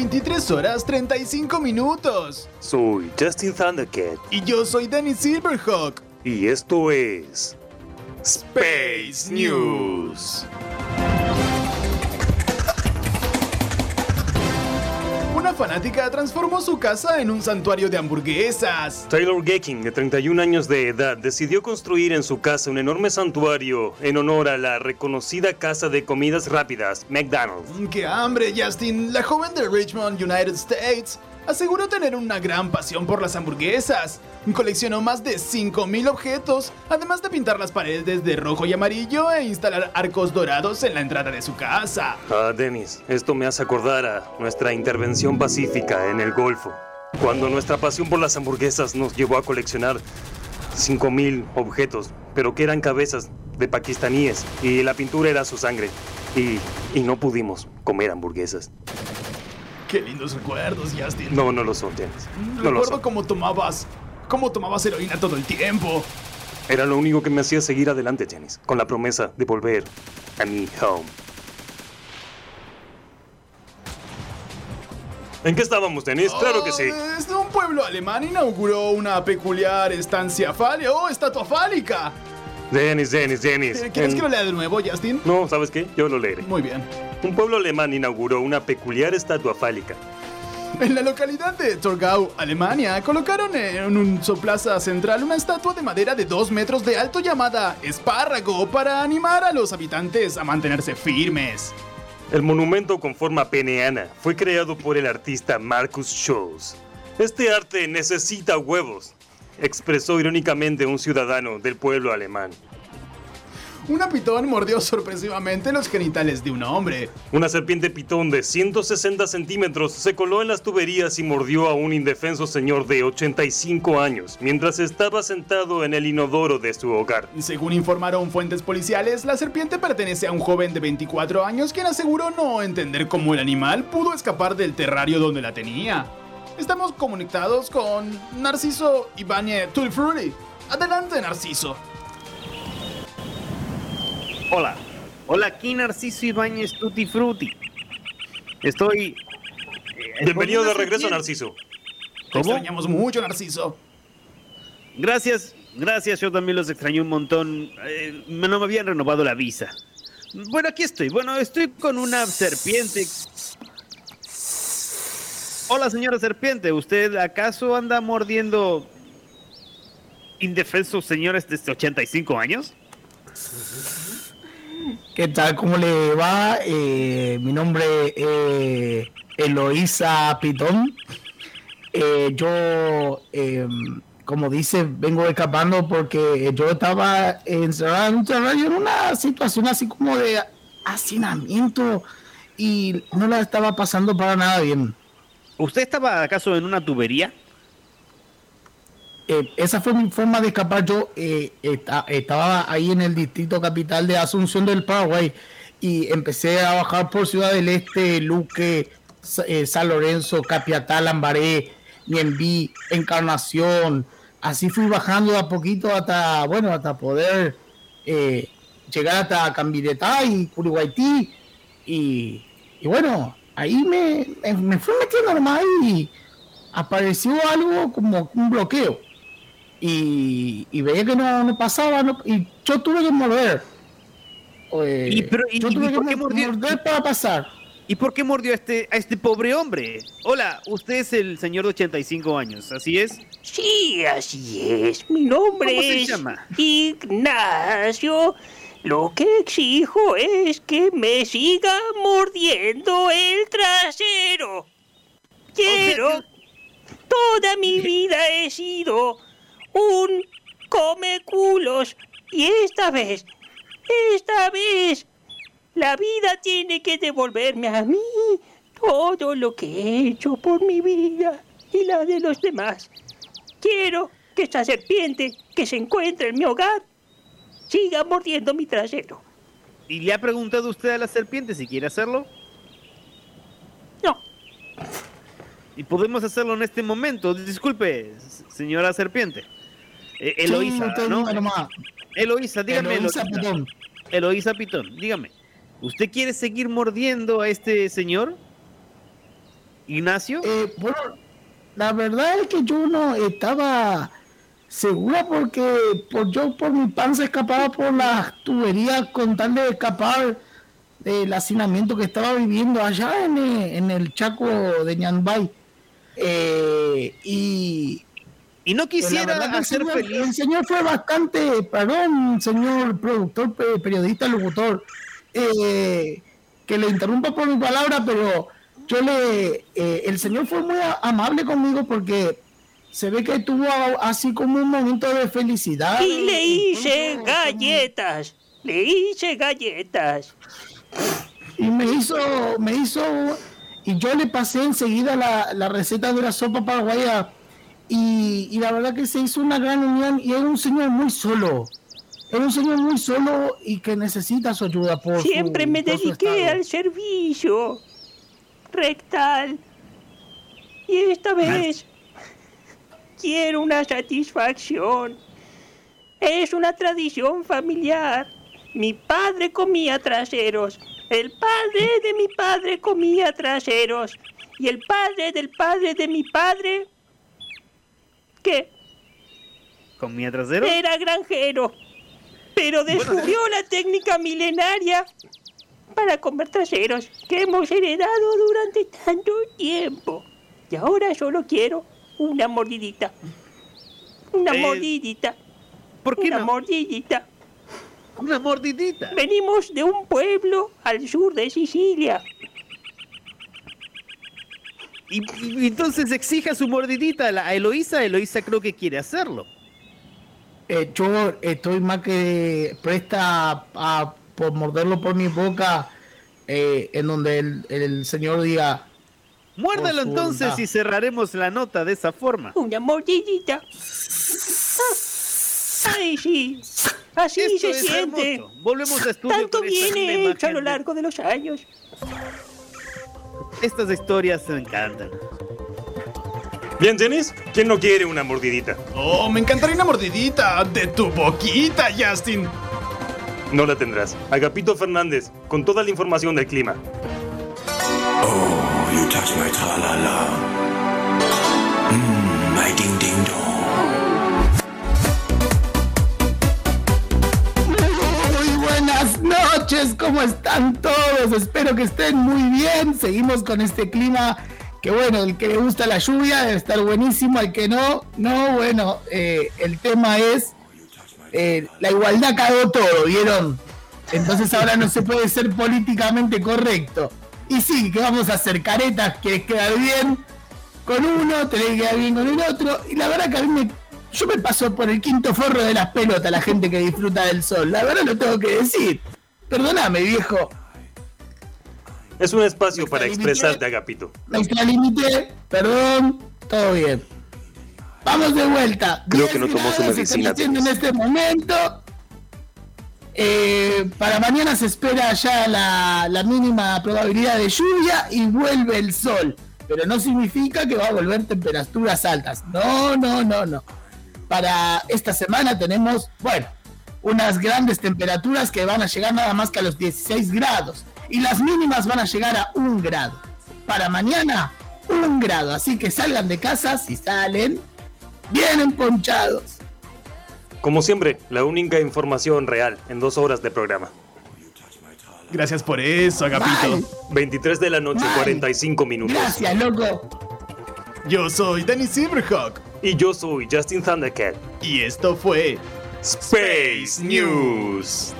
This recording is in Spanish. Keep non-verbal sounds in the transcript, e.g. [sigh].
23 horas 35 minutos. Soy Justin Thundercat. Y yo soy Danny Silverhawk. Y esto es. Space News. Fanática transformó su casa en un santuario de hamburguesas. Taylor Gecking, de 31 años de edad, decidió construir en su casa un enorme santuario en honor a la reconocida casa de comidas rápidas, McDonald's. ¡Qué hambre, Justin! La joven de Richmond, United States, aseguró tener una gran pasión por las hamburguesas. Coleccionó más de 5.000 objetos, además de pintar las paredes de rojo y amarillo e instalar arcos dorados en la entrada de su casa. Ah, Dennis, esto me hace acordar a nuestra intervención pacífica en el Golfo, cuando nuestra pasión por las hamburguesas nos llevó a coleccionar 5.000 objetos, pero que eran cabezas de pakistaníes y la pintura era su sangre. Y, y no pudimos comer hamburguesas. Qué lindos recuerdos, Justin. No, no lo son. No lo Recuerdo son. cómo tomabas, cómo tomabas heroína todo el tiempo. Era lo único que me hacía seguir adelante, Janice, con la promesa de volver a mi home. ¿En qué estábamos, Dennis? Claro que sí. Oh, Desde un pueblo alemán inauguró una peculiar estancia fálica o estatua fálica. Dennis, Dennis. Eh, ¿Quieres En- que lo lea de nuevo, Justin? No, ¿sabes qué? Yo lo leeré. Muy bien. Un pueblo alemán inauguró una peculiar estatua fálica. En la localidad de Torgau, Alemania, colocaron en un plaza central una estatua de madera de 2 metros de alto llamada Espárrago para animar a los habitantes a mantenerse firmes. El monumento con forma peneana fue creado por el artista Marcus Scholz. Este arte necesita huevos, expresó irónicamente un ciudadano del pueblo alemán. Una pitón mordió sorpresivamente los genitales de un hombre. Una serpiente pitón de 160 centímetros se coló en las tuberías y mordió a un indefenso señor de 85 años mientras estaba sentado en el inodoro de su hogar. Según informaron fuentes policiales, la serpiente pertenece a un joven de 24 años quien aseguró no entender cómo el animal pudo escapar del terrario donde la tenía. Estamos conectados con Narciso Ibáñez Tulfruti. Adelante, Narciso. Hola, hola, aquí Narciso Ibáñez Tutti Frutti. Estoy. eh, Bienvenido de regreso. Narciso. Te ¿Cómo? extrañamos mucho, Narciso. Gracias, gracias, yo también los extrañé un montón. Eh, no me habían renovado la visa. Bueno, aquí estoy. Bueno, estoy con una serpiente. Hola, señora serpiente. ¿Usted acaso anda mordiendo indefensos señores de 85 años? ¿Qué tal? ¿Cómo le va? Eh, mi nombre es Eloísa Pitón. Eh, yo, eh, como dice, vengo escapando porque yo estaba encerrado en un en una situación así como de hacinamiento y no la estaba pasando para nada bien. ¿Usted estaba acaso en una tubería? Eh, esa fue mi forma de escapar. Yo eh, esta- estaba ahí en el distrito capital de Asunción del Paraguay y empecé a bajar por Ciudad del Este, Luque, eh, San Lorenzo, Capiatá, Lambaré, Ñembí, Encarnación. Así fui bajando a poquito hasta, bueno, hasta poder llegar hasta Cambiretá y Curiguaití. Y, bueno, ahí me, me, me fui metiendo nomás y apareció algo como un bloqueo y, y veía que no, no pasaba no- y yo tuve que morder. Eh, ¿Y pero- y- yo y tuve por que qué mo- mordió? morder para pasar. ¿Y por qué mordió a este, a este pobre hombre? Hola, usted es el señor de 85 años, ¿así es? Sí, así es. Mi nombre ¿Cómo se llama? Ignacio. Lo que exijo es que me siga mordiendo el trasero. Quiero. Toda mi [laughs] vida he sido un come culos. Y esta vez, esta vez, la vida tiene que devolverme a mí todo lo que he hecho por mi vida y la de los demás. Quiero que esta serpiente que se encuentra en mi hogar siga mordiendo mi trasero. ¿Y le ha preguntado usted a la serpiente si quiere hacerlo? No, Y podemos hacerlo en este momento. Disculpe, señora serpiente. Eh, Eloísa, ¿no? Eloísa, dígame. Eloísa. Pitón. Eloísa Pitón, dígame. ¿Usted quiere seguir mordiendo a este señor? Ignacio. Eh, bueno, la verdad es que yo no estaba segura porque por yo por mi panza escapaba por las tuberías con tal de escapar del hacinamiento que estaba viviendo allá en, eh, en el Chaco de Ñanbay. Eh, y y no quisiera verdad que el hacer señor, feliz. el señor fue bastante, perdón, señor productor, pe- periodista, locutor, eh, que le interrumpa por mi palabra, pero yo le, eh, el señor fue muy amable conmigo porque se ve que tuvo a- así como un momento de felicidad. Y le hice galletas. Le hice galletas. Y me hizo, me hizo, y yo le pasé enseguida la, la receta de la sopa paraguaya. Y, y la verdad que se hizo una gran unión y era un señor muy solo. Era un señor muy solo y que necesita su ayuda por su- Siempre me dediqué al servicio rectal. Y esta vez quiero una satisfacción. Es una tradición familiar. Mi padre comía traseros. El padre de mi padre comía traseros. Y el padre del padre de mi padre... ¿Qué? ¿Comía trasero? Era granjero, pero descubrió la técnica milenaria para comer traseros que hemos heredado durante tanto tiempo. Y ahora solo quiero una mordidita. Una Eh, mordidita. ¿Por qué Una no? mordidita. Una mordidita. Venimos de un pueblo al sur de Sicilia. Y, entonces exija su mordidita a, la- a Eloísa. Eloísa creo que quiere hacerlo. Eh, yo estoy más que presta a, a por morderlo por mi boca, eh, en donde el, el señor diga, Muérdalo entonces voluntad. y cerraremos la nota de esa forma. Una mordidita. Ay, sí. Así Esto se siente. hermoso. Volvemos a estudio Tanto viene hecho a lo largo de los años. Estas historias me encantan. Bien, Dennis, ¿quién no quiere una mordidita? Oh, me encantaría una mordidita de tu boquita, Justin. No la tendrás. Agapito Fernández, con toda la información del clima. Oh, you touch my tra-la-la. Mmm, noches, ¿cómo están todos? Espero que estén muy bien. Seguimos con este clima que bueno, el que le gusta la lluvia debe estar buenísimo, al que no, no, bueno, eh, el tema es eh, la igualdad cagó todo, ¿vieron? Entonces ahora no se puede ser políticamente correcto. Y sí, que vamos a hacer caretas, quieres quedar bien con uno, tenés que quedar bien con el otro. Y la verdad que a mí me, yo me paso por el quinto forro de las pelotas la gente que disfruta del sol. La verdad lo tengo que decir. Perdóname, viejo. Es un espacio para expresarte. Agapito. Me extralimité, perdón, todo bien. Vamos de vuelta. Creo 10 que no tomó su medicina, en este momento. Eh, para mañana se espera ya la, la mínima probabilidad de lluvia y vuelve el sol. Pero no significa que va a volver temperaturas altas. No, no, no, no. Para esta semana tenemos, bueno, unas grandes temperaturas que van a llegar nada más que a los 16 grados. Y las mínimas van a llegar a un grado. Para mañana, un grado. Así que salgan de casa si salen bien emponchados. Como siempre, la única información real en dos horas de programa. Gracias por eso, Agapito. Bye. 23 de la noche, Bye. 45 minutos. Gracias, loco. Yo soy Danny Silverhawk Y yo soy Justin Thundercat. y esto fue Space News.